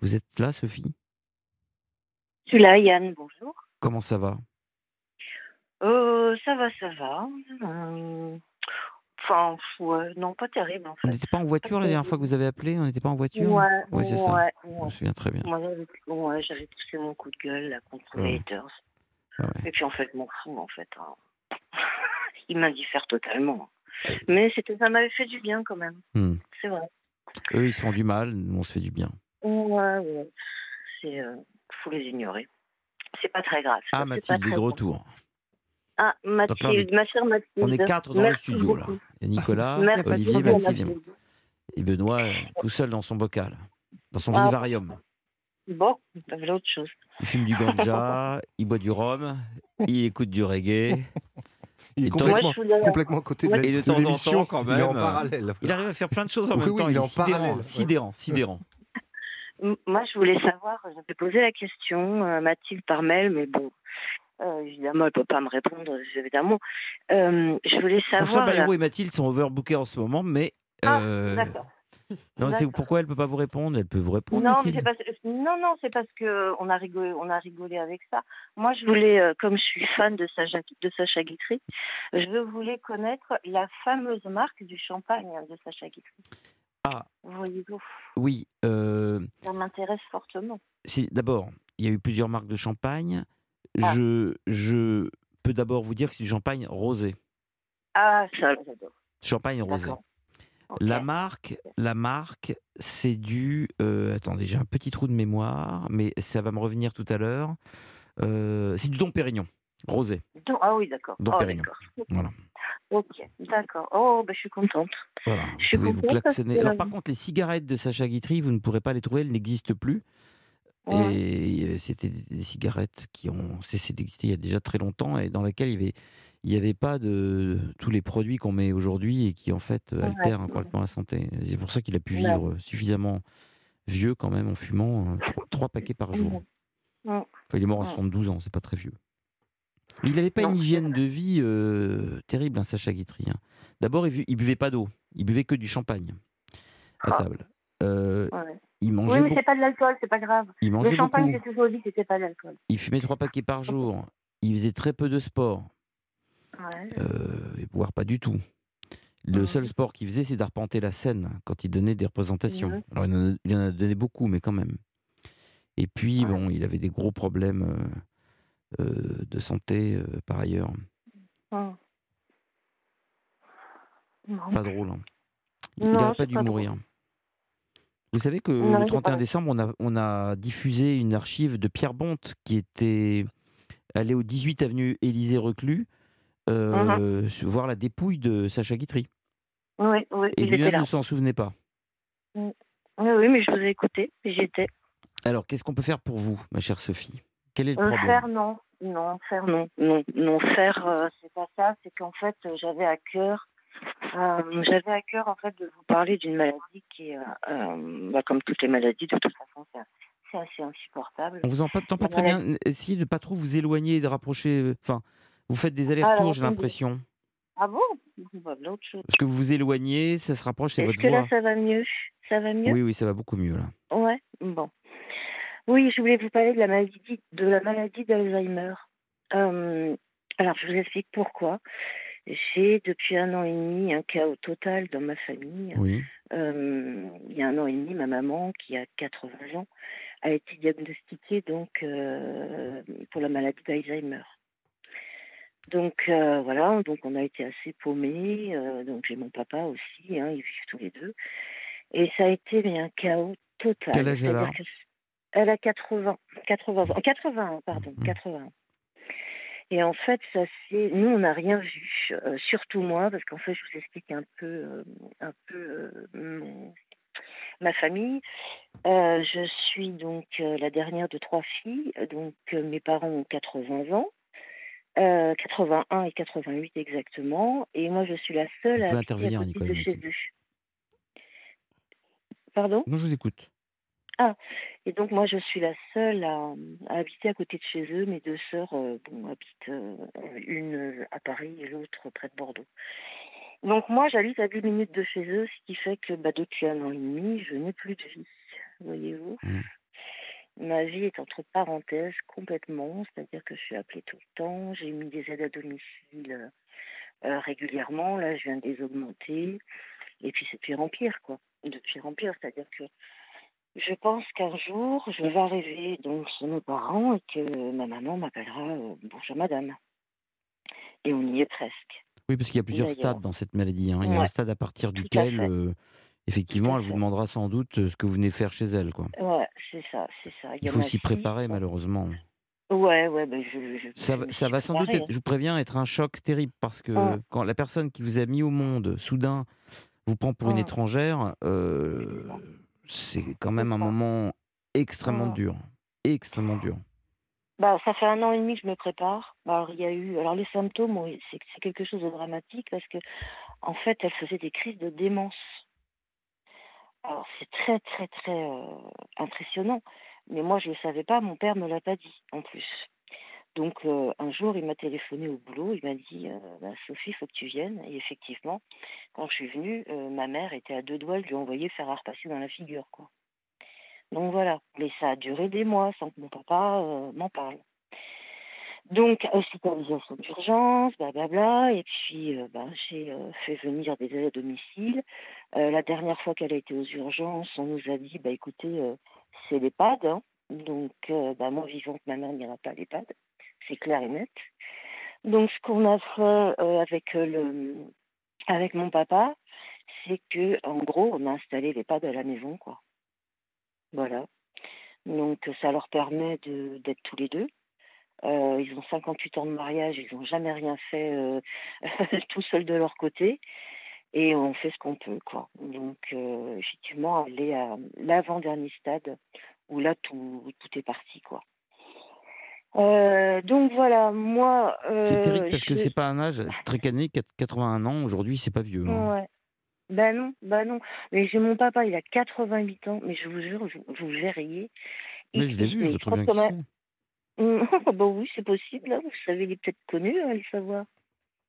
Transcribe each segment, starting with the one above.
Vous êtes là, Sophie? Je suis là, Yann, bonjour. Comment ça va? Euh, ça va, ça va. Hum, Enfin, ouais, non, pas terrible en On fait. n'était pas en voiture la dernière fois que vous avez appelé? On n'était pas en voiture? Ouais, Ouais, c'est ça. Je me souviens très bien. Moi, j'avais poussé mon coup de gueule là, contre les haters. Ah. Et puis en fait, mon fou, en fait. hein. Il m'indiffère totalement. Mais c'était, ça m'avait fait du bien quand même. Hmm. C'est vrai. Eux, ils se font du mal, nous, on se fait du bien. Ouais, ouais. C'est, euh, faut les ignorer. C'est pas très grave. Ah, Mathilde est de grave. retour. Ah, là, est- Mathilde, ma chère Mathilde. On est quatre dans Merci le studio, là. beaucoup. Il y a Nicolas, Merci Olivier, Mathilde et moi. Mathilde. Et Benoît, euh, tout seul dans son bocal, dans son Ah. vivarium. Bon, veut autre chose. Il fume du ganja, il boit du rhum, il écoute du reggae. Il est Et Moi, complètement, complètement à côté de, la, Et de de temps en l'émission. temps, quand Il est en même, euh, parallèle. Il arrive à faire plein de choses en Oui, même oui, temps. il Il est en sidérant, parallèle, sidérant, sidérant. Moi, je voulais savoir, j'avais posé la question à Mathilde par mail, mais bon, euh, évidemment, elle peut pas me répondre, évidemment. Euh, je voulais François savoir... là- Bayrou et Mathilde sont overbookés en ce moment, mais. Ah, euh, D'accord. non, c'est pourquoi elle peut pas vous répondre? Elle peut vous répondre. Non, mais parce... non, non, c'est parce que on a rigolé, on a rigolé avec ça. Moi, je voulais, euh, comme je suis fan de Sacha, de Sacha Guitry, je voulais connaître la fameuse marque du champagne de Sacha Guitry. Ah. Voyez-vous, Oui. euh, ça m'intéresse fortement. D'abord, il y a eu plusieurs marques de champagne. Ah. Je, je peux d'abord vous dire que c'est du champagne rosé. Ah, ça, j'adore. Champagne rosé. La marque, la marque, c'est du. euh, attendez, j'ai un petit trou de mémoire, mais ça va me revenir tout à l'heure. Euh, c'est du Dom Pérignon, rosé. Ah oui, d'accord. Dom Oh, Pérignon. d'accord. Voilà. Ok, d'accord. Oh, ben, je suis contente. Voilà. Je suis Vous vous contente parce klaxonner. que- Alors, par contre, les cigarettes de Sacha Guitry, vous ne pourrez pas les trouver, elles n'existent plus. Ouais. Et euh, c'était des cigarettes qui ont cessé d'exister il y a déjà très longtemps et dans lesquelles il y avait, il y avait pas de tous les produits qu'on met aujourd'hui et qui en fait altèrent ouais. complètement la santé. C'est pour ça qu'il a pu Ouais. vivre suffisamment vieux quand même en fumant euh, trois, trois paquets par jour. Enfin, il est mort à Ouais. 72 ans, c'est pas très vieux. Mais il n'avait pas Non, une c'est hygiène de vie euh, terrible, hein, Sacha Guitry. hein. D'abord, il, bu- il buvait pas d'eau, il buvait que du champagne à Ah. table. Euh, Ouais. il Oui, mangeait, mais beaucoup, c'est pas de l'alcool, c'est pas grave. il Le champagne, j'ai toujours dit que c'était pas de l'alcool. Il fumait trois paquets par jour. Il faisait très peu de sport, Ouais. euh, voire pas du tout. Le Mhm. seul sport qu'il faisait, c'est d'arpenter la scène quand il donnait des représentations. Mhm. Alors, il en, a, il en a donné beaucoup, mais quand même. Et puis, Ouais. bon, il avait des gros problèmes euh, de santé euh, par ailleurs. Non. Pas drôle. hein. Il n'aurait pas dû pas drôle. mourir. Vous savez que Non, le il est 31 pas- décembre, on a, on a diffusé une archive de Pierre Bonte qui était allé au 18 avenue Élisée Reclus euh, se- voir la dépouille de Sacha Guitry. Oui, oui, Et lui-même ne s'en souvenait pas. Oui, oui, mais je vous ai écouté, j'y étais. Alors, qu'est-ce qu'on peut faire pour vous, ma chère Sophie? Quel est le Euh, problème faire, non. Non, faire, non. Non, non faire, euh, c'est pas ça. C'est qu'en fait, euh, j'avais à cœur, euh, j'avais à cœur, en fait, de vous parler d'une maladie qui, euh, euh, bah, comme toutes les maladies, de toute façon, c'est assez insupportable. On vous entend pas La très bien. Essayez de pas trop vous éloigner et de rapprocher. Enfin, vous faites des allers-retours, j'ai l'impression. Ah bon? Bah, L'autre chose. Parce que vous vous éloignez, ça se rapproche, c'est Est-ce votre que voix. là, ça va mieux? Ça va mieux? Oui, oui, ça va beaucoup mieux là. Ouais, bon. Oui, je voulais vous parler de la maladie, de la maladie d'Alzheimer. Euh, alors, je vous explique pourquoi. J'ai depuis un an et demi un chaos total dans ma famille. Oui. Euh, il y a un an et demi, ma maman, qui a 80 ans, a été diagnostiquée donc euh, pour la maladie d'Alzheimer. Donc euh, voilà, donc on a été assez paumés. donc j'ai mon papa aussi, hein, ils vivent tous les deux. Et ça a été mais, un chaos total. Quel âge elle a que Elle a 80, 80 ans, 81, pardon, Mhm. 80. Et en fait, ça c'est, nous on n'a rien vu, euh, surtout moi, parce qu'en fait, je vous explique un peu, euh, un peu euh, mon- ma famille. Euh, je suis donc euh, la dernière de trois filles, donc euh, mes parents ont 80 ans. Euh, 81 et 88 exactement, et moi je suis la seule Vous à intervenir, Nicolas de chez eux. Pardon? Non, je vous écoute. Et donc moi je suis la seule à, à habiter à côté de chez eux. Mes deux sœurs euh, bon, habitent euh, une euh, à Paris et l'autre près de Bordeaux. Donc moi j'habite à 10 minutes de chez eux, ce qui fait que bah, depuis un an et demi je n'ai plus de vie. Voyez-vous Mm. ma vie est entre parenthèses complètement, c'est-à-dire que je suis appelée tout le temps, j'ai mis des aides à domicile euh, régulièrement, là je viens de les augmenter, et puis c'est de pire en pire, quoi, de pire en pire, c'est-à-dire que je pense qu'un jour, je vais arriver donc chez mes parents et que ma maman m'appellera euh, Bonjour madame. Et on y est presque. Oui, parce qu'il y a plusieurs stades dans cette maladie. hein. Il y a un stade à partir duquel, euh, effectivement, elle vous demandera sans doute euh, ce que vous venez faire chez elle. Quoi. Ouais, c'est ça, c'est ça. Il faut s'y préparer, malheureusement. Ouais, ouais, ben je, je- Ça, je va- ça sans doute, être, je vous préviens, être un choc terrible parce que quand la personne qui vous a mis au monde, soudain, vous prend pour une étrangère, euh, c'est quand même un moment extrêmement Hum. dur. Extrêmement dur. Bah, ça fait un an et demi que je me prépare. Bah, Alors, il y a eu. Alors, les symptômes, c'est quelque chose de dramatique parce que, en fait, elle faisait des crises de démence. Alors, c'est très, très, très euh, impressionnant. Mais moi, je ne le savais pas. Mon père me l'a pas dit, en plus. Donc, euh, un jour, il m'a téléphoné au boulot. Il m'a dit euh, Bah, Sophie, il faut que tu viennes. Et effectivement, quand je suis venue, euh, ma mère était à deux doigts de lui envoyer faire un repasser dans la figure, quoi. Donc, voilà. Mais ça a duré des mois sans que mon papa m'en parle. Donc, hospitalisation d'urgence, blablabla. Et puis, ben, j'ai fait venir des aides à domicile. La dernière fois qu'elle a été aux urgences, on nous a dit, bah, écoutez, c'est l'EHPAD. hein. Donc, bah, moi, vivante, ma mère n'ira pas à l'EHPAD. C'est clair et net. Donc, ce qu'on a fait euh, avec, euh, avec mon papa, c'est que, en gros, on a installé l'EHPAD à la maison, quoi. Voilà. Donc, ça leur permet d'être tous les deux. Euh, ils ont 58 ans de mariage, ils n'ont jamais rien fait euh, tout seuls de leur côté. Et on fait ce qu'on peut, quoi. Donc, euh, effectivement, est à l'avant-dernier stade où là, tout, tout est parti, quoi. Euh, donc voilà, moi. C'est euh, terrible parce que je- c'est pas un âge très canonique, 81 ans, aujourd'hui, c'est pas vieux. hein. Ouais. Ben non, ben non. Mais j'ai mon papa, il a 88 ans, mais je vous jure, vous, vous verriez. Mais Il- je l'ai vu, je crois bien que c'est. bah oui, c'est possible, hein. vous savez, il est peut-être connu, allez savoir.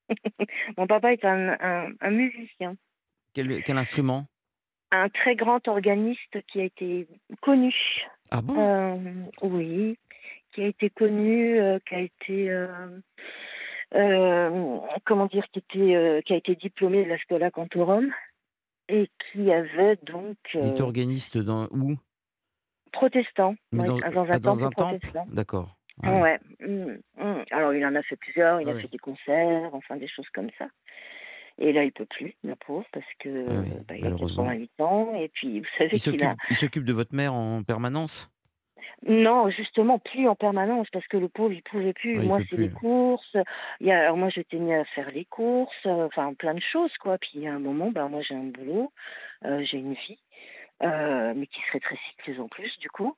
Mon papa est un, un, un musicien, Quel, quel instrument? Un très grand organiste qui a été connu. Ah bon? Euh, oui, qui a été connu, euh, qui a été euh, euh, comment dire, qui était, qui a été diplômé de la Scola Cantorum et qui avait donc Il est organiste dans où? Protestant, ouais, dans, un ah, dans un protestant. D'accord. Ouais. Ouais. mm, mm. Alors il en a fait plusieurs, il a Ouais. fait des concerts, enfin des choses comme ça. Et là il peut plus, la pauvre, parce que Ah oui, bah, il a malheureusement. 88 ans et puis vous savez Il qu'il a il s'occupe de votre mère en permanence? Non justement plus en permanence parce que le pauvre il pouvait plus. Ouais, moi c'est les courses. Il y a, alors moi j'étais mis à faire les courses, euh, enfin plein de choses quoi. Puis il y a un moment, ben moi j'ai un boulot, euh, j'ai une vie, euh, mais qui se rétrécit en plus du coup.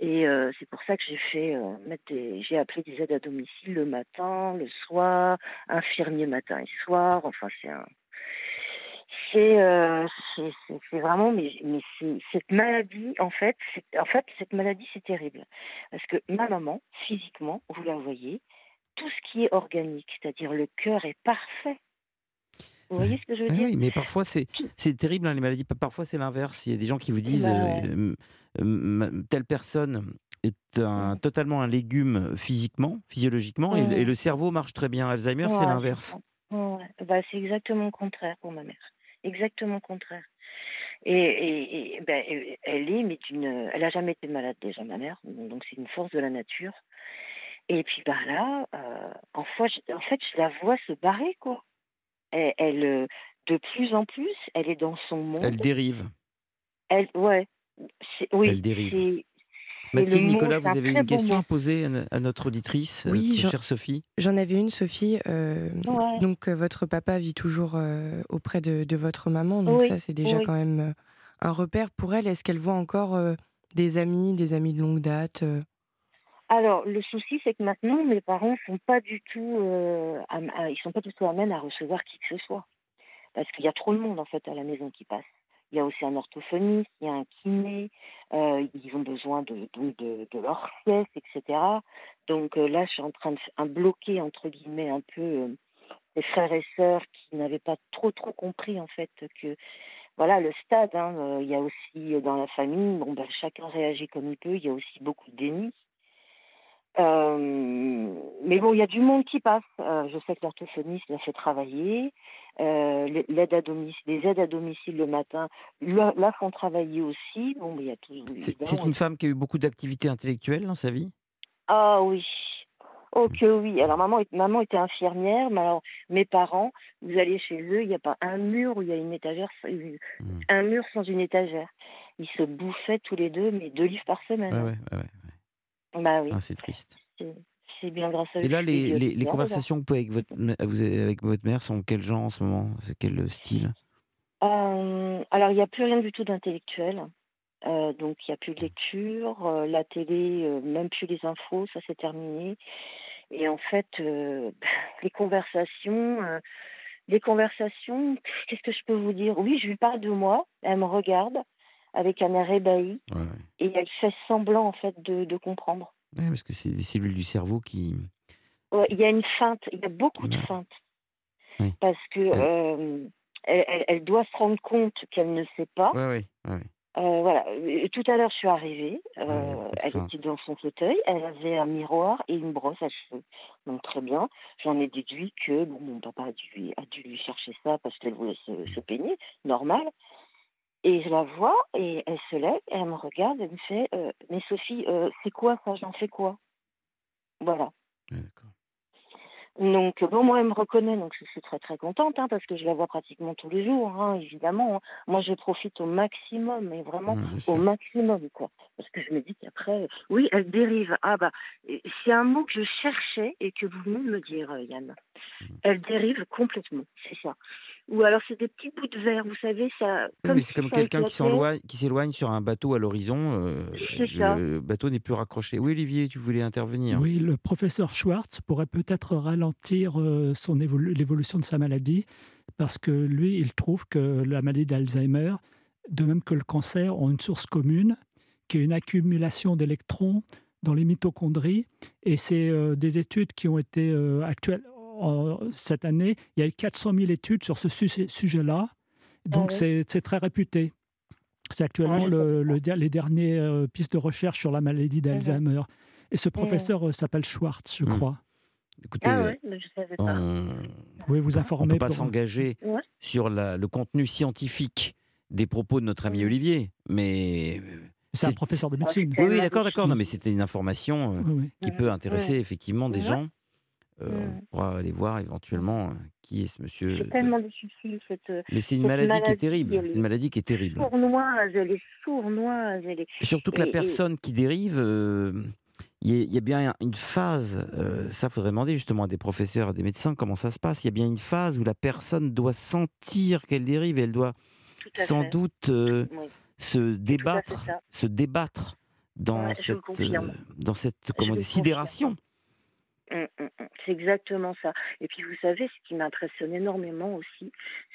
Et euh, c'est pour ça que j'ai fait euh, mettre des, j'ai appelé des aides à domicile le matin, le soir, infirmier matin et soir. Enfin c'est un, c'est euh, c'est vraiment mais mais cette maladie en fait en fait cette maladie c'est terrible parce que ma maman physiquement vous la voyez tout ce qui est organique c'est-à-dire le cœur est parfait vous voyez ce que je veux dire oui, mais parfois c'est terrible hein, les maladies. Parfois c'est l'inverse. Il y a des gens qui vous disent Bah euh, euh, telle personne est un, totalement un légume physiquement, physiologiquement, et, et le cerveau marche très bien. Alzheimer, c'est l'inverse. Ouais. Bah, c'est exactement le contraire pour ma mère. Exactement le contraire. Et, et, et, ben, elle est, mais elle a jamais été malade déjà, ma mère. Donc c'est une force de la nature. Et puis bah là, euh, en, fois, je- en fait, je la vois se barrer quoi. Elle, elle, euh, de plus en plus, elle est dans son monde. Elle dérive. Elle, ouais, oui, Elle dérive. Mathilde, Nicolas, vous avez une question à poser à no- à notre auditrice, euh, Oui, notre j'en- chère Sophie? J'en avais une, Sophie. euh, Ouais. Donc, euh, votre papa vit toujours euh, auprès de, de votre maman. Donc, Oui, ça, c'est déjà oui. quand même euh, un repère pour elle. Est-ce qu'elle voit encore euh, des amis, des amis de longue date euh? Alors, le souci, c'est que maintenant, mes parents sont pas du tout, euh, à- ils sont pas du tout amènes à recevoir qui que ce soit, parce qu'il y a trop de monde en fait à la maison qui passe. Il y a aussi un orthophoniste, il y a un kiné, euh, ils ont besoin de, de, de leur sieste, etc. Donc euh, là, je suis en train de un bloquer entre guillemets un peu euh, les frères et sœurs qui n'avaient pas trop trop compris en fait que voilà, le stade. hein, Il y a aussi euh, dans la famille, bon, ben, chacun réagit comme il peut. Il y a aussi beaucoup de déni. Euh, mais bon, il y a du monde qui passe. Euh, je sais que l'orthophoniste l'a fait travailler. Euh, l'aide à domicile, les aides à domicile le matin la, la font travailler aussi. Bon, mais il y a tout. C'est une femme qui a eu beaucoup d'activités intellectuelles dans sa vie? Ah oui. Oh que oui. Alors maman, maman était infirmière, mais alors mes parents, vous allez chez eux, il n'y a pas un mur où il y a une étagère, Hmm. un mur sans une étagère. Ils se bouffaient tous les deux, mais deux livres par semaine. Hein. ouais, ouais, ouais. Bah oui. Ah, c'est triste. C'est- bien grâce à. Et là, les, les, les bien, conversations que vous avez avec votre, mè- vous avez avec votre mère sont quel genre en ce moment? Quel style? Euh, alors, il n'y a plus rien du tout d'intellectuel. Euh, donc, il n'y a plus de lecture. euh, la télé, euh, même plus les infos, ça c'est terminé. Et en fait, euh, les conversations, euh, les conversations, qu'est-ce que je peux vous dire? Oui, je lui parle de moi. Elle me regarde avec un air ébahi ouais, ouais. et elle fait semblant en fait de, de comprendre. Ouais, parce que c'est des cellules du cerveau qui. Ouais, il y a une feinte, il y a beaucoup de feintes. Oui. Parce que euh, elle, elle- elle doit se rendre compte qu'elle ne sait pas. Ouais, ouais. Euh, voilà. Et tout à l'heure, je suis arrivée. Euh, elle était dans son fauteuil. Elle avait un miroir et une brosse à cheveux. Donc très bien. J'en ai déduit que bon, mon papa a dû, a dû lui chercher ça parce qu'elle voulait se, se peigner, normal. Et je la vois et elle se lève et elle me regarde. Elle me fait euh, "Mais Sophie, euh, c'est quoi ça? J'en fais quoi? Voilà. Ouais. Donc, bon, moi, elle me reconnaît, donc je suis très, très contente, hein, parce que je la vois pratiquement tous les jours, hein, évidemment. hein. Moi, je profite au maximum, mais vraiment au maximum, quoi. Parce que je me dis qu'après, oui, elle dérive. Ah, bah, c'est un mot que je cherchais et que vous venez de me dire, euh, Yann. Elle dérive complètement, c'est ça. Ou alors, c'est des petits bouts de verre, vous savez, ça. Oui, mais c'est si comme quelqu'un qui s'éloigne sur un bateau à l'horizon. euh, C'est ça. le bateau n'est plus raccroché. Oui, Olivier, tu voulais intervenir. Oui, le professeur Schwartz pourrait peut-être ralentir euh, son évolu- l'évolution de sa maladie parce que lui, il trouve que la maladie d'Alzheimer, de même que le cancer, ont une source commune qui est une accumulation d'électrons dans les mitochondries. Et c'est euh, des études qui ont été euh, actuelles cette année. Il y a eu 400 000 études sur ce su- sujet-là. Donc ouais. c'est c'est très réputé. C'est actuellement le- le der- les dernières pistes de recherche sur la maladie d'Alzheimer. Et ce professeur euh, s'appelle Schwartz, je Mhm. crois. Écoutez, Ah mais je savais pas. on Vous pouvez vous ne informer. peut pas pour- s'engager Ouais. sur la- le contenu scientifique des propos de notre ami. Olivier, mais C'est un professeur de Ah, médecine. oui, d'accord, d'accord. Non, mais c'était une information euh, Oui, oui. qui peut intéresser effectivement des gens. Euh. On pourra aller voir éventuellement euh, qui est ce monsieur. C'est tellement cette. euh, Mais c'est une cette maladie, qui est terrible. est une maladie qui est terrible. sournoise, elle est sournoise, elle est. Et surtout que la et- personne qui dérive, euh, il y, a- il y a bien une phase, euh, ça faudrait demander justement à des professeurs, à des médecins comment ça se passe. Il y a bien une phase où la personne doit sentir qu'elle dérive et elle doit sans fait. doute euh, Oui. se débattre, se débattre dans Ouais, cette, euh, dans cette comment sidération. Hum, hum, hum. C'est exactement ça. Et puis vous savez, ce qui m'impressionne énormément aussi,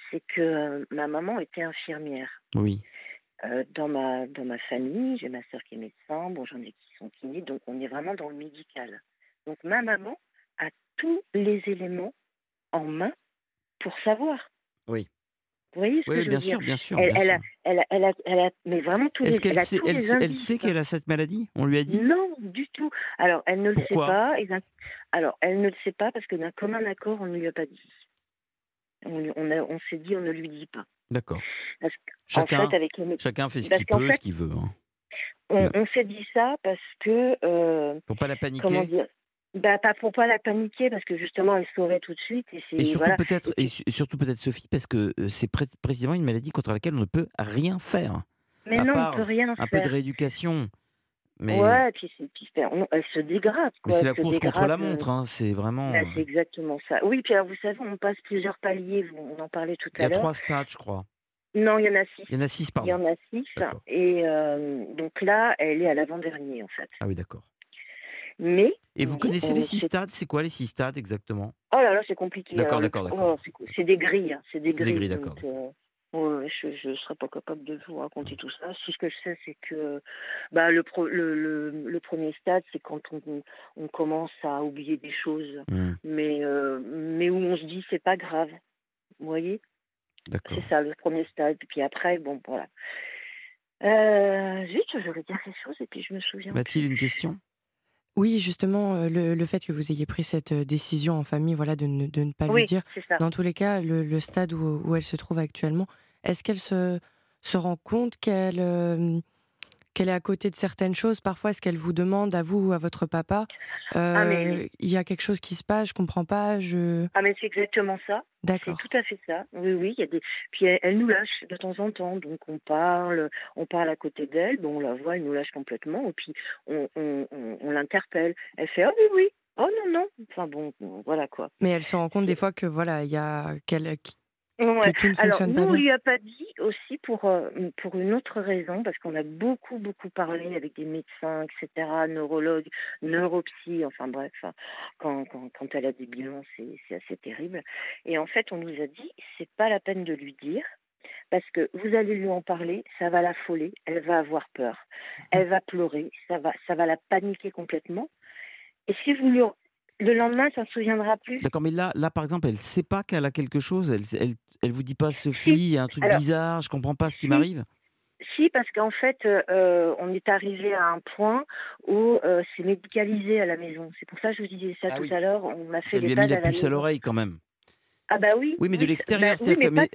c'est que euh, ma maman était infirmière. Oui, Euh, dans ma dans ma famille, j'ai ma sœur qui est médecin, bon j'en ai qui sont kinés, donc on est vraiment dans le médical. Donc ma maman a tous les éléments en main pour savoir. Oui. Vous voyez ce que oui, veux bien dire? sûr, bien sûr. elle, bien elle a, elle, a, elle, a, elle a, mais vraiment tous les, Est-ce qu'elle sait, elle, elle sait qu'elle a cette maladie? On lui a dit? Non, du tout. Alors, elle ne le sait pas. Alors, elle ne le sait pas parce que d'un commun accord, on ne lui a pas dit. On, on, s'est dit, on ne lui dit pas. D'accord. Chacun, fait, avec chacun fait ce qu'il peut, fait- ce qu'il veut. hein. on, on s'est dit ça parce que, euh, Pour pas la paniquer? comment dire, bah, pas pour pas la paniquer parce que justement, elle saurait tout de suite. Et, c'est Et surtout voilà. peut-être, Et et su- surtout peut-être Sophie, parce que euh, c'est pré- précisément une maladie contre laquelle on ne peut rien faire. Mais à non, part on peut rien Un peu faire. de rééducation, mais, Ouais, puis, puis on- elle se dégrade. mais c'est la course contre la dégrade, euh, montre. hein, C'est vraiment. bah, euh, c'est exactement ça. Oui, puis alors, vous savez, on passe plusieurs paliers. On en parlait tout Il y à a l'heure. trois stades, je crois. Non, il y en a six. Il y en a six, Il y pardon. en a six. Et euh, donc là, elle est à l'avant-dernier, en fait. Ah oui, d'accord. Mais. Et vous connaissez on les six stades C'est quoi les six stades exactement? Oh là là, c'est compliqué. D'accord, le- d'accord, d'accord. oh, c'est co- c'est des grilles. hein, C'est des C'est des grilles. grilles, d'accord, euh, ouais, je ne serais pas capable de vous raconter tout ça. Si ce que je sais, c'est que bah, le, pro- le, le, le premier stade, c'est quand on, on commence à oublier des choses, Hmm. mais, euh, mais où on se dit c'est pas grave. Vous voyez? D'accord. C'est ça, le premier stade. Puis après, bon, voilà. Euh, zut, je voulais dire quelque chose et puis je me souviens. Mathilde, une question? Oui, justement, euh, le, le fait que vous ayez pris cette euh, décision en famille, voilà, de ne, de ne pas lui Oui, dire. ça. Dans tous les cas, le, le stade où, où elle se trouve actuellement, est-ce qu'elle se, se rend compte qu'elle euh, qu'elle est à côté de certaines choses Parfois, est-ce qu'elle vous demande à vous ou à votre papa Ah, mais euh, Il y a quelque chose qui se passe, je comprends pas, je. Ah, mais c'est exactement ça. C'est D'accord. tout à fait ça. Oui, oui, il y a des. Puis elle, elle nous lâche de temps en temps, donc on parle, on parle à côté d'elle, bon, on la voit, elle nous lâche complètement, et puis on, on, on, on l'interpelle. Elle fait oh oui oui, oh non non. Enfin bon, voilà quoi. Mais elle se rend compte des fois que voilà, il y a qu'elle qu- Ouais. que tout ne Alors nous on bien. lui a pas dit aussi pour euh, pour une autre raison parce qu'on a beaucoup beaucoup parlé avec des médecins etc neurologues neuropsy enfin bref hein, quand quand quand elle a des bilans c'est c'est assez terrible et en fait on nous a dit c'est pas la peine de lui dire parce que vous allez lui en parler, ça va l'affoler, elle va avoir peur, elle va pleurer, ça va, ça va la paniquer complètement. Et si vous lui, le lendemain, ça ne se souviendra plus. D'accord, mais là, là, par exemple, elle sait pas qu'elle a quelque chose. Elle, elle, elle vous dit pas, Sophie, il y a un truc Alors, bizarre, je comprends pas ce qui si. m'arrive. Si, parce qu'en fait, euh, on est arrivé à un point où euh, c'est médicalisé à la maison. C'est pour ça que je vous disais ça Ah tout oui. à l'heure. On m'a fait Elle lui a mis la à la puce à l'oreille quand même. Ah bah oui. Oui, mais de l'extérieur. bah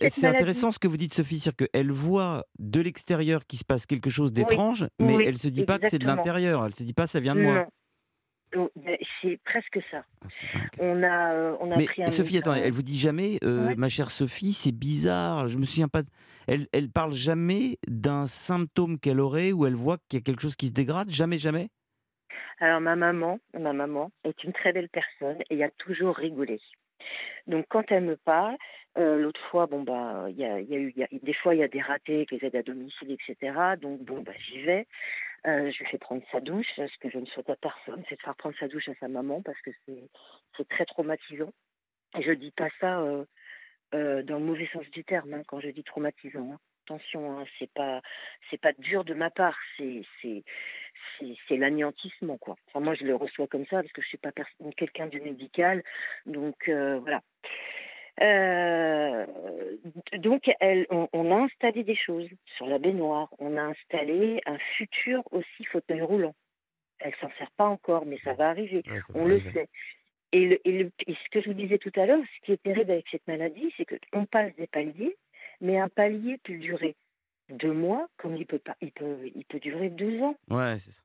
oui, c'est intéressant ce que vous dites, Sophie, c'est-à-dire qu'elle voit de l'extérieur qu'il se passe quelque chose d'étrange, mais oui, elle se dit pas que c'est de l'intérieur. Elle se dit pas, ça vient de moi. Non. C'est presque ça. Ah. On a, euh, on a Mais pris un Sophie, attendez, elle vous dit jamais, euh, Ouais. ma chère Sophie, c'est bizarre, je me souviens pas. de- Elle, elle parle jamais d'un symptôme qu'elle aurait ou elle voit qu'il y a quelque chose qui se dégrade Jamais, jamais? Alors ma maman, ma maman est une très belle personne et a toujours rigolé. Donc quand elle me parle, euh, l'autre fois, bon bah, il y a, il y a eu, il y a- des fois il y a des ratés les aides à domicile, etc. Donc bon bah j'y vais. Euh, je lui fais prendre sa douche. Ce que je ne souhaite à personne, c'est de faire prendre sa douche à sa maman parce que c'est très traumatisant. Et je dis pas ça euh, euh, dans le mauvais sens du terme hein, quand je dis traumatisant. hein. Attention, hein, c'est pas dur de ma part, c'est c'est l'anéantissement quoi. Enfin moi je le reçois comme ça parce que je suis pas quelqu'un du médical, donc voilà. Euh, donc elle, on, on a installé des choses sur la baignoire, on a installé un futur aussi fauteuil roulant. Elle s'en sert pas encore, mais ça va arriver. On le sait. Et, le, et, le- et ce que je vous disais tout à l'heure, ce qui est terrible avec cette maladie, c'est qu'on passe des paliers, mais un palier peut durer deux mois, comme il peut pas, il peut, il peut durer deux ans. Ouais, c'est ça.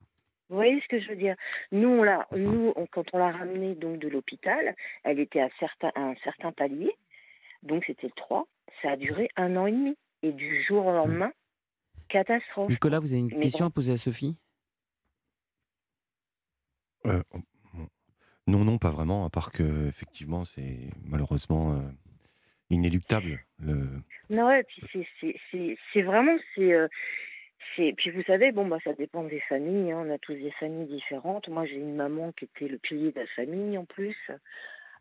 Vous voyez ce que je veux dire? Nous, on l'a, nous, on- quand on l'a ramenée donc de l'hôpital, elle était à, un certain palier, donc c'était le 3. Ça a duré un an et demi, et du jour au lendemain, catastrophe. Nicolas, vous avez une Mais question bon. à poser à Sophie? Euh, bon, non, non, pas vraiment, à part que effectivement, c'est malheureusement euh, inéluctable. Le... Non, ouais, c'est vraiment, c'est, euh, puis vous savez, bon, bah, ça dépend des familles, hein, on a tous des familles différentes. Moi, j'ai une maman qui était le pilier de la famille en plus.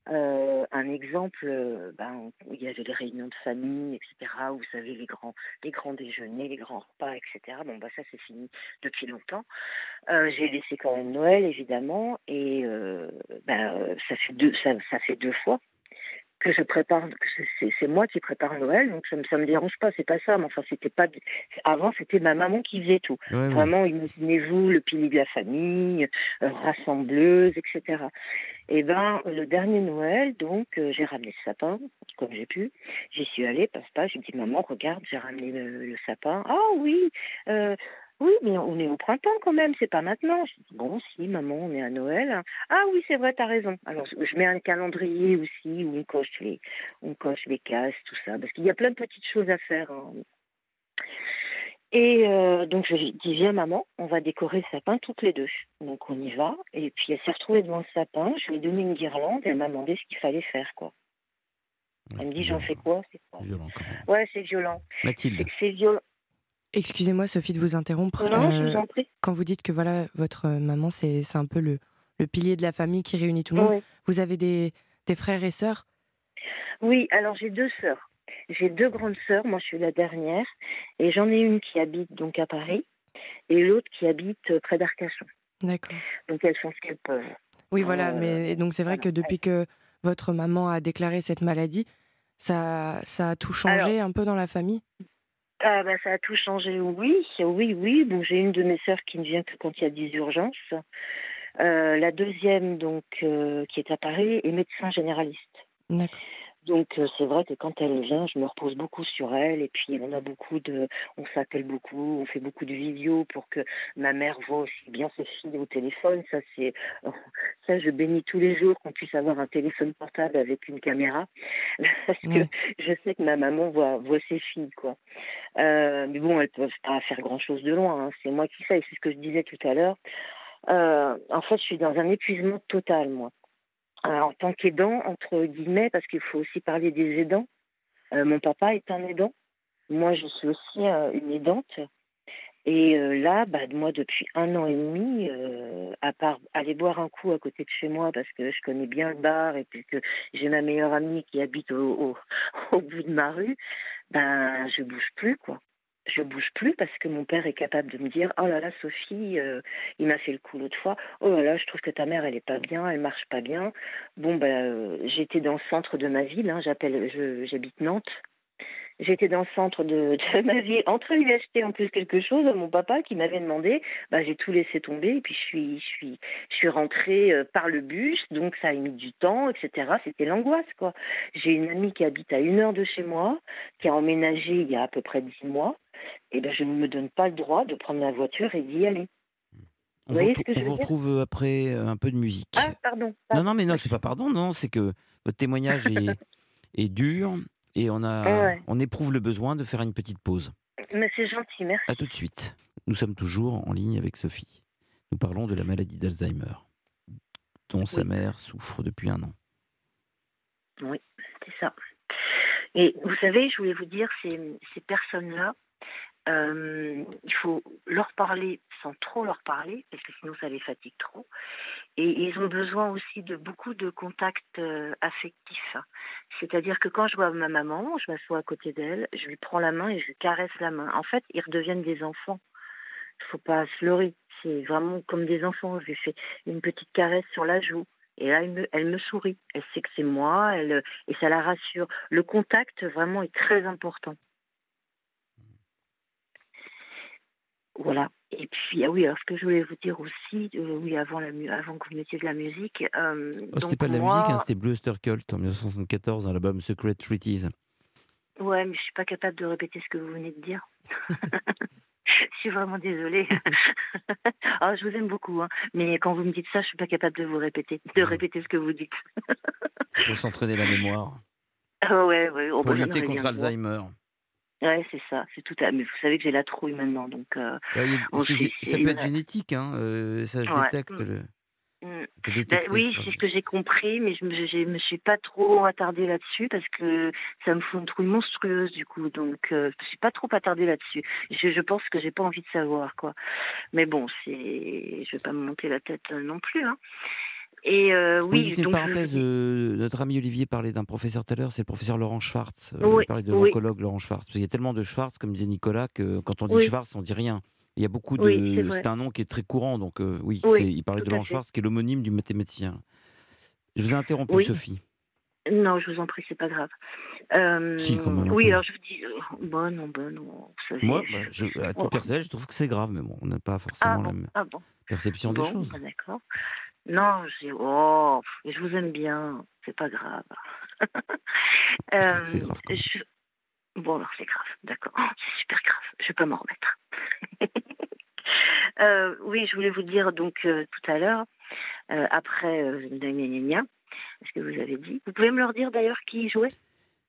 Euh, un exemple, euh, ben, il y avait les réunions de famille, etc. Vous savez, les grands, les grands déjeuners, les grands repas, etc. Bon, bah, ça, c'est fini depuis longtemps. Euh, j'ai laissé quand même Noël, évidemment, et euh, ben, euh, ça fait deux, ça, ça fait deux fois que je prépare, c'est- moi qui prépare Noël, donc ça me, ça me dérange pas, c'est pas ça, mais enfin c'était pas, avant c'était ma maman qui faisait tout. Ouais, ouais. Vraiment, imaginez-vous le pilier de la famille, euh, rassembleuse, etc. Et ben le dernier Noël, donc euh, j'ai ramené le sapin comme j'ai pu. J'y suis allée, passe pas, j'ai dit maman regarde, j'ai ramené le, le sapin. Ah oui, euh, oui, mais on est au printemps quand même, c'est pas maintenant. Je dis, bon, si, maman, on est à Noël. Ah oui, c'est vrai, t'as raison. Alors, je mets un calendrier aussi où on coche les, on coche les cases, tout ça, parce qu'il y a plein de petites choses à faire. hein. Et euh, donc, je lui dis, viens, maman, on va décorer le sapin toutes les deux. Donc, on y va. Et puis, elle s'est retrouvée devant le sapin. Je lui ai donné une guirlande et elle m'a demandé ce qu'il fallait faire, quoi. Elle me dit, j'en fais quoi? C'est violent quand même. Ouais, c'est violent. Mathilde, c'est violent. Excusez-moi, Sophie, de vous interrompre. Non, je Euh, vous en prie. quand vous dites que voilà, votre euh, maman, c'est un peu le, le pilier de la famille qui réunit tout le monde, Oui. vous avez des, des frères et sœurs? Oui, alors j'ai deux sœurs. J'ai deux grandes sœurs, moi je suis la dernière, et j'en ai une qui habite donc à Paris, et l'autre qui habite euh, près d'Arcachon. D'accord. Donc elles font ce qu'elles peuvent. Oui, voilà, Euh, mais et donc c'est vrai voilà. que depuis que votre maman a déclaré cette maladie, Ça, ça a tout changé un peu dans la famille? Ah bah, ça a tout changé, oui, oui, oui. Bon, j'ai une de mes sœurs qui ne vient que quand il y a des urgences. Euh, la deuxième, donc, euh, qui est à Paris, est médecin généraliste. Donc euh, c'est vrai que quand elle vient, je me repose beaucoup sur elle et puis on a beaucoup de, on s'appelle beaucoup, on fait beaucoup de vidéos pour que ma mère voit aussi bien ses filles au téléphone. Ça c'est, ça je bénis tous les jours qu'on puisse avoir un téléphone portable avec une caméra parce que je sais que ma maman voit voit ses filles quoi. Euh, mais bon, elles peuvent pas faire grand chose de loin. Hein. C'est moi qui sais. C'est ce que je disais tout à l'heure. Euh, en fait, je suis dans un épuisement total moi. Euh, en tant qu'aidant, entre guillemets, parce qu'il faut aussi parler des aidants. Euh, mon papa est un aidant. Moi, je suis aussi euh, une aidante. Et là, bah, moi, depuis un an et demi, à part aller boire un coup à côté de chez moi parce que je connais bien le bar et puis que j'ai ma meilleure amie qui habite au, bout de ma rue, ben, je bouge plus, quoi je bouge plus parce que mon père est capable de me dire oh là là Sophie euh, il m'a fait le coup l'autre fois. Oh là là je trouve que ta mère elle est pas bien elle marche pas bien bon ben j'étais dans le centre de ma ville hein, j'appelle j'habite Nantes J'étais dans le centre de, de, ma ville en train de lui acheter en plus quelque chose à mon papa qui m'avait demandé. Bah, j'ai tout laissé tomber et puis je suis, je suis, je suis rentrée euh, par le bus, donc ça a mis du temps, etc. C'était l'angoisse, quoi. J'ai une amie qui habite à une heure de chez moi, qui a emménagé il y a à peu près dix mois. Et ben, je ne me donne pas le droit de prendre la voiture et d'y aller. On vous, on vous retrouve après euh, un peu de musique. Ah, pardon. Non, non, mais non, c'est pas pardon, non, c'est que votre témoignage est, est dur et on, a, on éprouve le besoin de faire une petite pause. Mais c'est gentil, merci. À tout de suite. Nous sommes toujours en ligne avec Sophie. Nous parlons de la maladie d'Alzheimer, dont sa mère souffre depuis un an. Oui, c'est ça. Et vous savez, je voulais vous dire, ces, ces personnes-là, euh, il faut leur parler sans trop leur parler, parce que sinon ça les fatigue trop. Et ils ont besoin aussi de beaucoup de contacts euh, affectifs. C'est-à-dire que quand je vois ma maman, je m'assois à côté d'elle, je lui prends la main et je lui caresse la main. En fait, ils redeviennent des enfants. Il faut pas se leurrer. C'est vraiment comme des enfants. Je lui fais une petite caresse sur la joue. Et là, elle me, sourit. Elle sait que c'est moi, et ça la rassure. Le contact, vraiment, est très important. Voilà. Et puis, ah oui, alors ce que je voulais vous dire aussi, euh, oui, avant, la, avant que vous mettiez de la musique. Euh, oh, c'était pas de la musique, hein, c'était Blue Oyster Cult en 1974 dans l'album Secret Treaties. Ouais, mais je suis pas capable de répéter ce que vous venez de dire. je suis vraiment désolée. oh, je vous aime beaucoup, hein, mais quand vous me dites ça, je suis pas capable de vous répéter, de répéter ce que vous dites. Pour s'entraîner la mémoire. Oh, ouais, ouais. Pour lutter contre Alzheimer. Ouais, c'est ça, c'est tout à. Mais vous savez que j'ai la trouille maintenant, donc. Euh, ça peut être génétique, hein. Euh, ça se détecte. Mm. Le... Mm. Ben, oui, c'est ce que j'ai compris, mais je me, je me suis pas trop attardée là-dessus parce que ça me fout une trouille monstrueuse du coup, donc euh, je suis pas trop attardée là-dessus. Je, je, pense que j'ai pas envie de savoir quoi. Mais bon, c'est, je vais pas me monter la tête non plus. Hein. Et euh, oui, juste une parenthèse, euh, notre ami Olivier parlait d'un professeur tout à l'heure, c'est le professeur Laurent Schwartz. Euh, il parlait de l'oncologue Laurent Schwartz. Parce qu'il y a tellement de Schwartz, comme disait Nicolas, que quand on dit Schwartz, on dit rien. Il y a beaucoup de. c'est un nom qui est très courant, donc oui, il parlait de Laurent Schwartz, qui est l'homonyme du mathématicien. Je vous ai interrompu, Sophie. Non, je vous en prie, c'est pas grave. si, même. Oui, alors je vous dis, bon, non, bon, non. Moi, bah, je, à titre personnel, je trouve que c'est grave, mais bon, on n'a pas forcément la ah perception des choses. Bah, d'accord. Non, j'ai oh, je vous aime bien, c'est pas grave. euh, c'est grave. Bon, alors c'est grave, d'accord. Oh, c'est super grave, je peux m'en remettre. euh, oui, je voulais vous dire donc euh, tout à l'heure, euh, après euh, ce que vous avez dit. Vous pouvez me leur dire d'ailleurs qui jouait?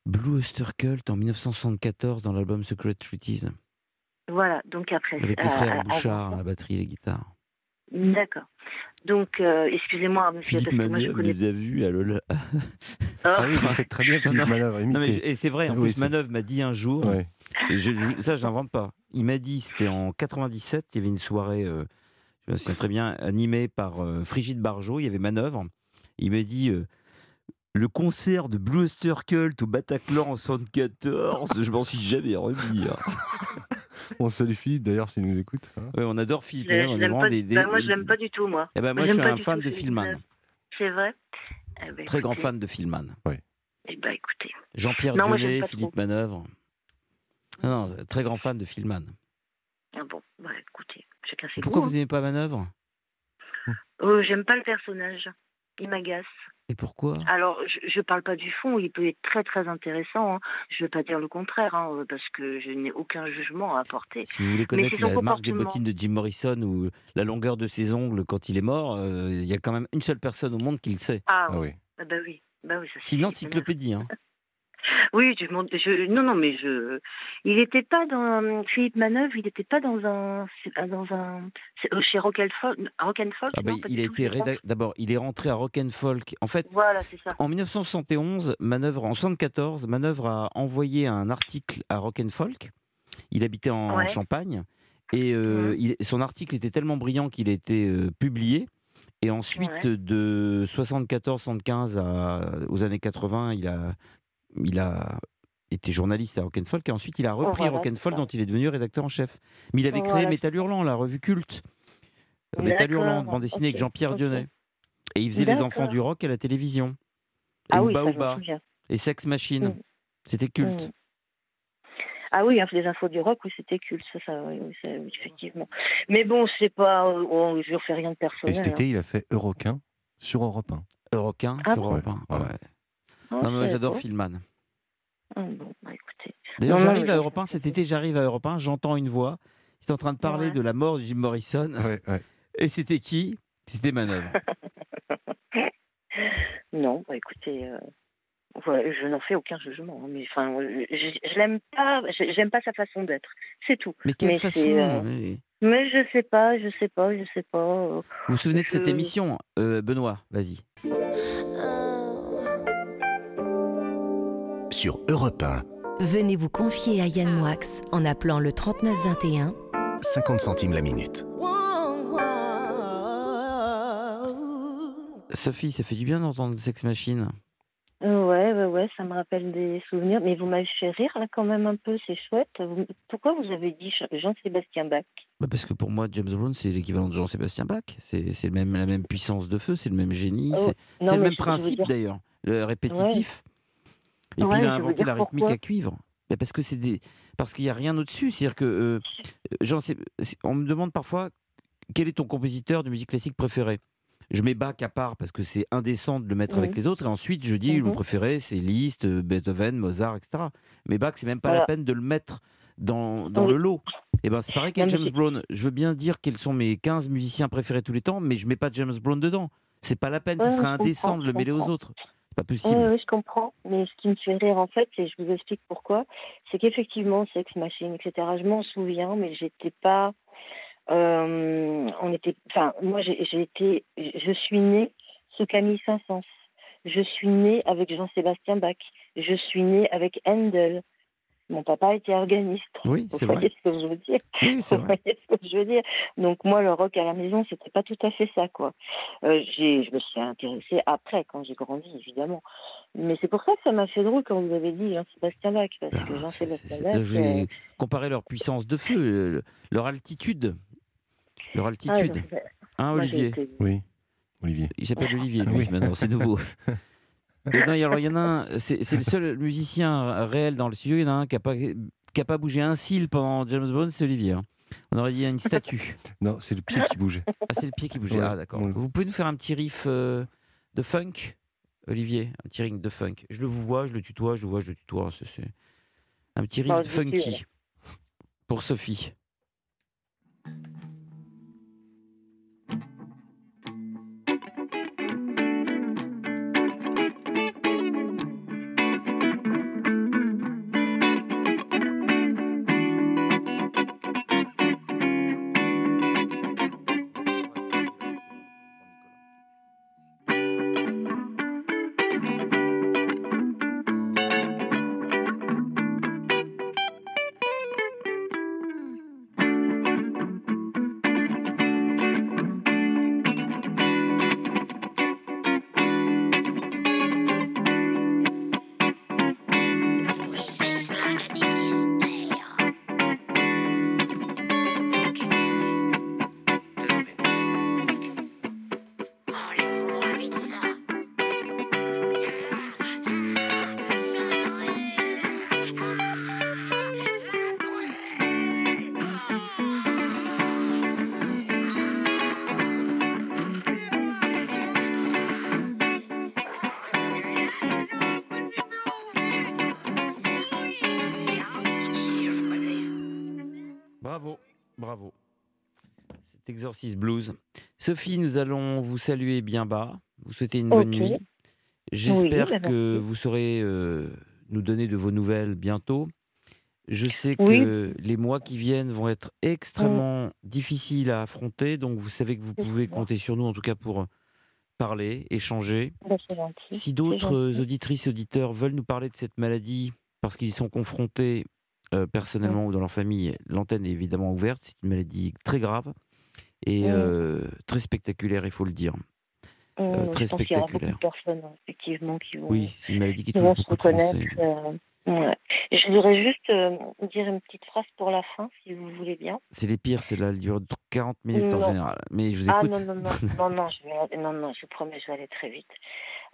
Blue Oyster Cult en 1974 dans l'album Secret Treaties. Voilà, donc après. Avec les frères Bouchard, la batterie et les guitares. D'accord. Donc, euh, excusez-moi, monsieur. Philippe parce que moi, je connais... les a vus à Lola. ah, ah oui, vous faites très bien Philippe Manœuvre. et c'est vrai, en plus, Manœuvre m'a dit un jour, ouais. et je, je, ça, j'invente pas. Il m'a dit, c'était en 97, il y avait une soirée, euh, je me souviens très bien, animée par euh, Frigide Barjot, il y avait Manœuvre. Il m'a dit. Euh, le concert de Blue Oyster Cult au Bataclan en 74, je m'en suis jamais remis. Hein. on salue Philippe d'ailleurs s'il nous écoute. Hein. Oui, on adore Philippe. Je, on pas, des, des... Bah, moi, je l'aime pas du tout, moi. Eh ben, moi, je suis un fan de Philman. C'est vrai eh ben, Très grand fan de Philman. Oui. Eh ben, écoutez. Jean-Pierre Dionnet, Philippe Manœuvre. Non, très grand fan de Filman. Ah bon, bah écoutez, chacun ses Pourquoi vous n'aimez pas Manœuvre? Euh, J'aime pas le personnage. Il m'agace. Et pourquoi? Alors, je ne parle pas du fond, il peut être très très intéressant. Hein. Je ne veux pas dire le contraire, hein, parce que je n'ai aucun jugement à apporter. Si vous voulez connaître la marque des bottines de Jim Morrison ou la longueur de ses ongles quand il est mort, euh, il y a quand même une seule personne au monde qui le sait. Ah, ah oui. Ah bah oui. Bah oui ça, Sinon, encyclopédie. Hein. Oui, je, je, non, non, mais je, il n'était pas dans Philippe Manœuvre, il n'était pas dans un, dans un, chez Rock and Folk. ah ben, il a été d'abord, il est rentré à Rock and Folk. En fait, voilà, ça. en 1971, Manœuvre, en 74, Manœuvre a envoyé un article à Rock and Folk. Il habitait en Champagne et euh, il, son article était tellement brillant qu'il a été euh, publié. Et ensuite, de 74-75 aux années 80, il a il a été journaliste à Rock'n'Folk et ensuite il a oh, repris Rock'n'Folk dont il est devenu rédacteur en chef. Mais il avait créé Métal Hurlant, la revue culte. Métal Hurlant, bande dessinée avec Jean-Pierre Dionnet. Et il faisait les enfants du rock à la télévision. Et ah oui, Et Sex Machine. Mm. C'était culte. Mm. Ah oui, hein, les infos du rock, oui, c'était culte, ça, ça oui, effectivement. Mais bon, c'est pas, oh, je ne fais rien de personnel. Et cet été, hein. il a fait Euroquin sur Europe 1. Euroquin ah sur Europe 1, ouais. Non, mais j'adore Filman. Ah, bah, D'ailleurs, j'arrive à Europe 1, cet été, j'arrive à Europe 1, j'entends une voix. Ils sont en train de parler de la mort de Jim Morrison. Et c'était qui? C'était Manœuvre. non, bah, écoutez, euh, je n'en fais aucun jugement. Hein, mais enfin, je, je l'aime pas, j'aime pas sa façon d'être. C'est tout. Mais quelle façon euh, mais... je sais pas, je sais pas, je sais pas. Vous vous souvenez de cette émission, euh, Benoît Vas-y sur Europe 1. Venez vous confier à Yann Moix en appelant le 3921. 50 centimes la minute. Sophie, ça fait du bien d'entendre Sex Machine. Ouais, ouais, ouais, ça me rappelle des souvenirs. Mais vous m'avez fait rire là quand même un peu, c'est chouette. Pourquoi vous avez dit Jean-Sébastien Bach? Bah Parce que pour moi, James Brown, c'est l'équivalent de Jean-Sébastien Bach. C'est même, la même puissance de feu, c'est le même génie. Oh, c'est le même principe d'ailleurs, le répétitif. Et puis il a inventé la rythmique à cuivre. parce que c'est des parce qu'il n'y a rien au-dessus. C'est-à-dire que euh, on me demande parfois quel est ton compositeur de musique classique préféré? Je mets Bach à part parce que c'est indécent de le mettre avec les autres. Et ensuite, je dis mon mhm. préféré, c'est Liszt, Beethoven, Mozart, etc. Mais Bach, c'est même pas la peine de le mettre dans, dans le lot. Et eh ben c'est pareil qu'avec James Brown. Je veux bien dire quels sont mes 15 musiciens préférés tous les temps, mais je mets pas James Brown dedans. C'est pas la peine, ce serait indécent de le mêler aux autres pas possible. Oui, je comprends. Mais ce qui me fait rire, en fait, et je vous explique pourquoi, c'est qu'effectivement, Sex Machine, etc., je m'en souviens, mais j'étais pas. Euh, on était. Enfin, moi, j'ai été. Je suis née sous Camille Saint-Saëns. Je suis née avec Jean-Sébastien Bach. Je suis née avec Handel. Mon papa était organiste. Oui, c'est vrai. Vous voyez ce que je veux dire oui, Vous voyez ce que je veux dire Donc moi, le rock à la maison, c'était pas tout à fait ça, quoi. Euh, je me suis intéressée après, quand j'ai grandi, évidemment. Mais c'est pour ça que ça m'a fait drôle quand vous avez dit Jean-Sébastien Bach, parce que ah, Jean-Sébastien Bach... Je vais euh, comparer leur puissance de feu, leur altitude. Leur ah, altitude. hein, Olivier Oui, Olivier. Il s'appelle Olivier, lui, maintenant, c'est nouveau. non, alors, il y en a un, c'est le seul musicien réel dans le studio. Il y en a un qui n'a pas, pas bougé un cil pendant James Bond, c'est Olivier. Hein. On aurait dit une statue. non, c'est le pied qui bougeait. Ah, c'est le pied qui bougeait. Ah, d'accord. Vous pouvez nous faire un petit riff euh, de funk, Olivier? Un petit ring de funk. Je le vois, je le tutoie, je le vois, je le tutoie. C'est un petit riff de funky pour Sophie. Exorcist Blues. Sophie, nous allons vous saluer bien bas, vous souhaiter une bonne nuit. J'espère bah, que vous saurez euh, nous donner de vos nouvelles bientôt. Je sais que les mois qui viennent vont être extrêmement difficiles à affronter, donc vous savez que vous pouvez compter sur nous, en tout cas pour parler, échanger. Bah, si d'autres auditrices, auditeurs veulent nous parler de cette maladie parce qu'ils sont confrontés euh, personnellement ou dans leur famille, l'antenne est évidemment ouverte. C'est une maladie très grave et euh, très spectaculaire, il faut le dire. Euh, très spectaculaire. Il y beaucoup de personnes, effectivement, qui vont, oui, c'est une maladie qui touche beaucoup de Français. Ouais. Je voudrais juste dire une petite phrase pour la fin, si vous voulez bien. C'est les pires, c'est là, elle dure 40 minutes en général. Mais je vous ah, écoute. Ah non, non, non, non, non, je non, non, je promets, je vais aller très vite.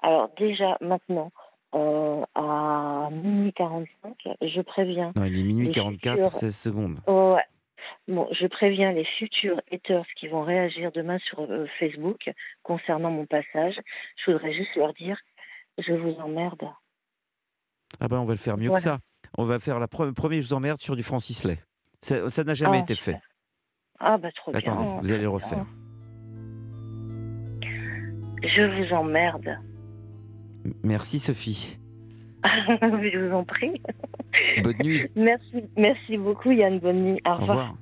Alors déjà, maintenant, euh, à minuit 45, je préviens. Non, il est minuit 44, 16 secondes. ouais. Bon, je préviens les futurs haters qui vont réagir demain sur euh, Facebook concernant mon passage. Je voudrais juste leur dire, je vous emmerde. Ah ben, on va le faire mieux que ça. On va faire la première je vous emmerde sur du Francis Lay. Ça n'a jamais ah, été fait. Ah bah trop Attendez, bien. vous allez le refaire. Je vous emmerde. Merci Sophie. Je vous en prie. Bonne nuit. Merci, merci beaucoup Yann. Bonne nuit. Au revoir. Au revoir.